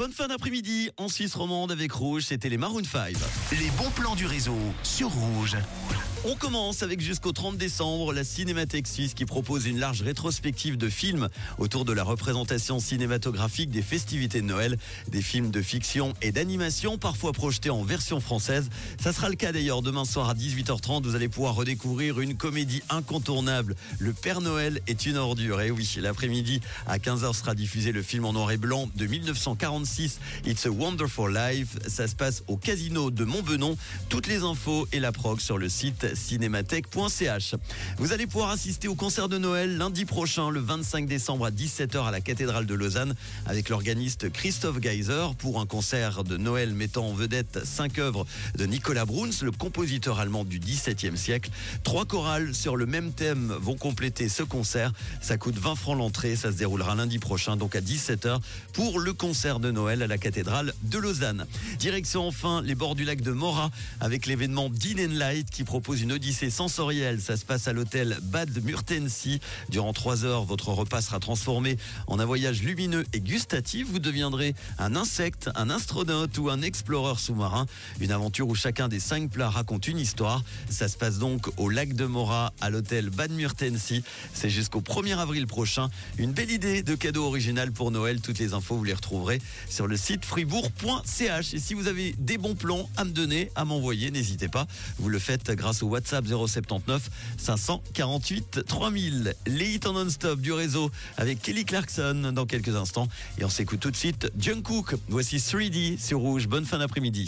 bonne fin d'après-midi en Suisse romande avec Rouge, c'était les Maroon 5. Les bons plans du réseau sur Rouge. On commence avec jusqu'au 30 décembre la Cinémathèque Suisse qui propose une large rétrospective de films autour de la représentation cinématographique des festivités de Noël, des films de fiction et d'animation parfois projetés en version française. Ça sera le cas d'ailleurs demain soir à 18h30, vous allez pouvoir redécouvrir une comédie incontournable, Le Père Noël est une ordure. Et oui, l'après-midi à 15h sera diffusé le film en noir et blanc de 1946, It's a Wonderful Life. Ça se passe au casino de Montbenon. Toutes les infos et la prog sur le site cinémathèque.ch. Vous allez pouvoir assister au concert de Noël lundi prochain, le 25 décembre à 17h à la cathédrale de Lausanne avec l'organiste Christophe Geiser pour un concert de Noël mettant en vedette cinq œuvres de Nicolas Bruns, le compositeur allemand du XVIIe siècle. Trois chorales sur le même thème vont compléter ce concert. Ça coûte 20 francs l'entrée. Ça se déroulera lundi prochain, donc à 17h pour le concert de Noël à la cathédrale de Lausanne. Direction enfin les bords du lac de Mora avec l'événement Din and Light qui propose une odyssée sensorielle. Ça se passe à l'hôtel Bad Murtensee. Durant trois heures, votre repas sera transformé en un voyage lumineux et gustatif. Vous deviendrez un insecte, un astronaute ou un exploreur sous-marin. Une aventure où chacun des cinq plats raconte une histoire. Ça se passe donc au lac de Mora, à l'hôtel Bad Murtensee. C'est jusqu'au 1er avril prochain. Une belle idée de cadeau original pour Noël. Toutes les infos, vous les retrouverez sur le site fribourg.ch. Et si vous avez des bons plans à me donner, à m'envoyer, n'hésitez pas. Vous le faites grâce au WhatsApp 079 548 3000. Les en non-stop du réseau avec Kelly Clarkson dans quelques instants. Et on s'écoute tout de suite Jungkook. Voici 3D sur Rouge. Bonne fin d'après-midi.